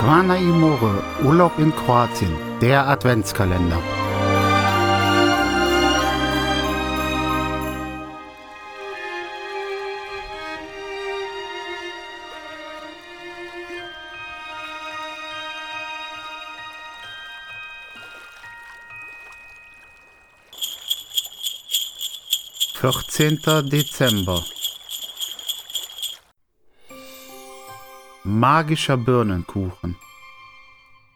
Zvana Imore, Urlaub in Kroatien, der Adventskalender. Vierzehnter Dezember Magischer Birnenkuchen.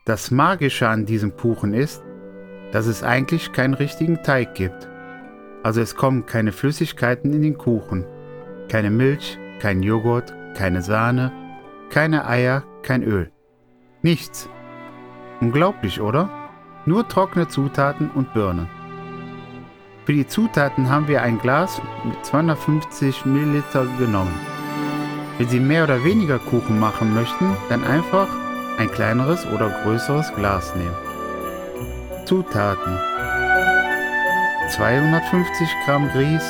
Das Magische an diesem Kuchen ist, dass es eigentlich keinen richtigen Teig gibt. Also es kommen keine Flüssigkeiten in den Kuchen. Keine Milch, kein Joghurt, keine Sahne, keine Eier, kein Öl. Nichts. Unglaublich, oder? Nur trockene Zutaten und Birnen. Für die Zutaten haben wir ein Glas mit 250 Milliliter genommen. Wenn Sie mehr oder weniger Kuchen machen möchten, dann einfach ein kleineres oder größeres Glas nehmen. Zutaten 250 Gramm Grieß,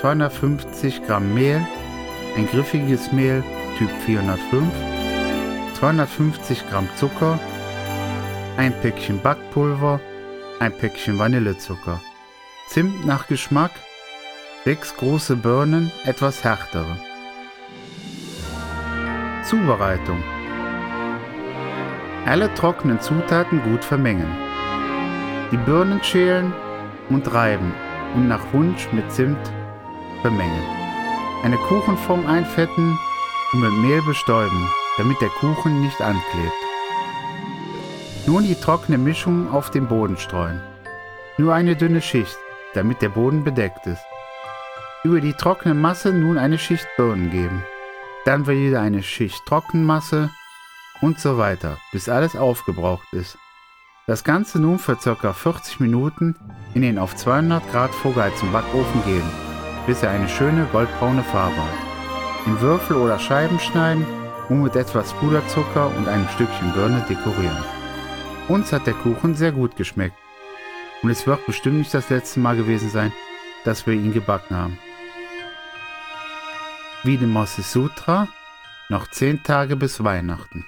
250 Gramm Mehl, ein griffiges Mehl Typ 405, 250 Gramm Zucker, ein Päckchen Backpulver, ein Päckchen Vanillezucker, Zimt nach Geschmack, 6 große Birnen, etwas härtere. Zubereitung. Alle trockenen Zutaten gut vermengen. Die Birnen schälen und reiben und nach Wunsch mit Zimt vermengen. Eine Kuchenform einfetten und mit Mehl bestäuben, damit der Kuchen nicht anklebt. Nun die trockene Mischung auf den Boden streuen. Nur eine dünne Schicht, damit der Boden bedeckt ist. Über die trockene Masse nun eine Schicht Birnen geben dann wieder eine Schicht Trockenmasse und so weiter, bis alles aufgebraucht ist. Das Ganze nun für ca. 40 Minuten in den auf 200 Grad vorgeheizten Backofen geben, bis er eine schöne goldbraune Farbe hat. In Würfel oder Scheiben schneiden und mit etwas Puderzucker und einem Stückchen Birne dekorieren. Uns hat der Kuchen sehr gut geschmeckt und es wird bestimmt nicht das letzte Mal gewesen sein, dass wir ihn gebacken haben wie dem Moses Sutra noch zehn Tage bis Weihnachten.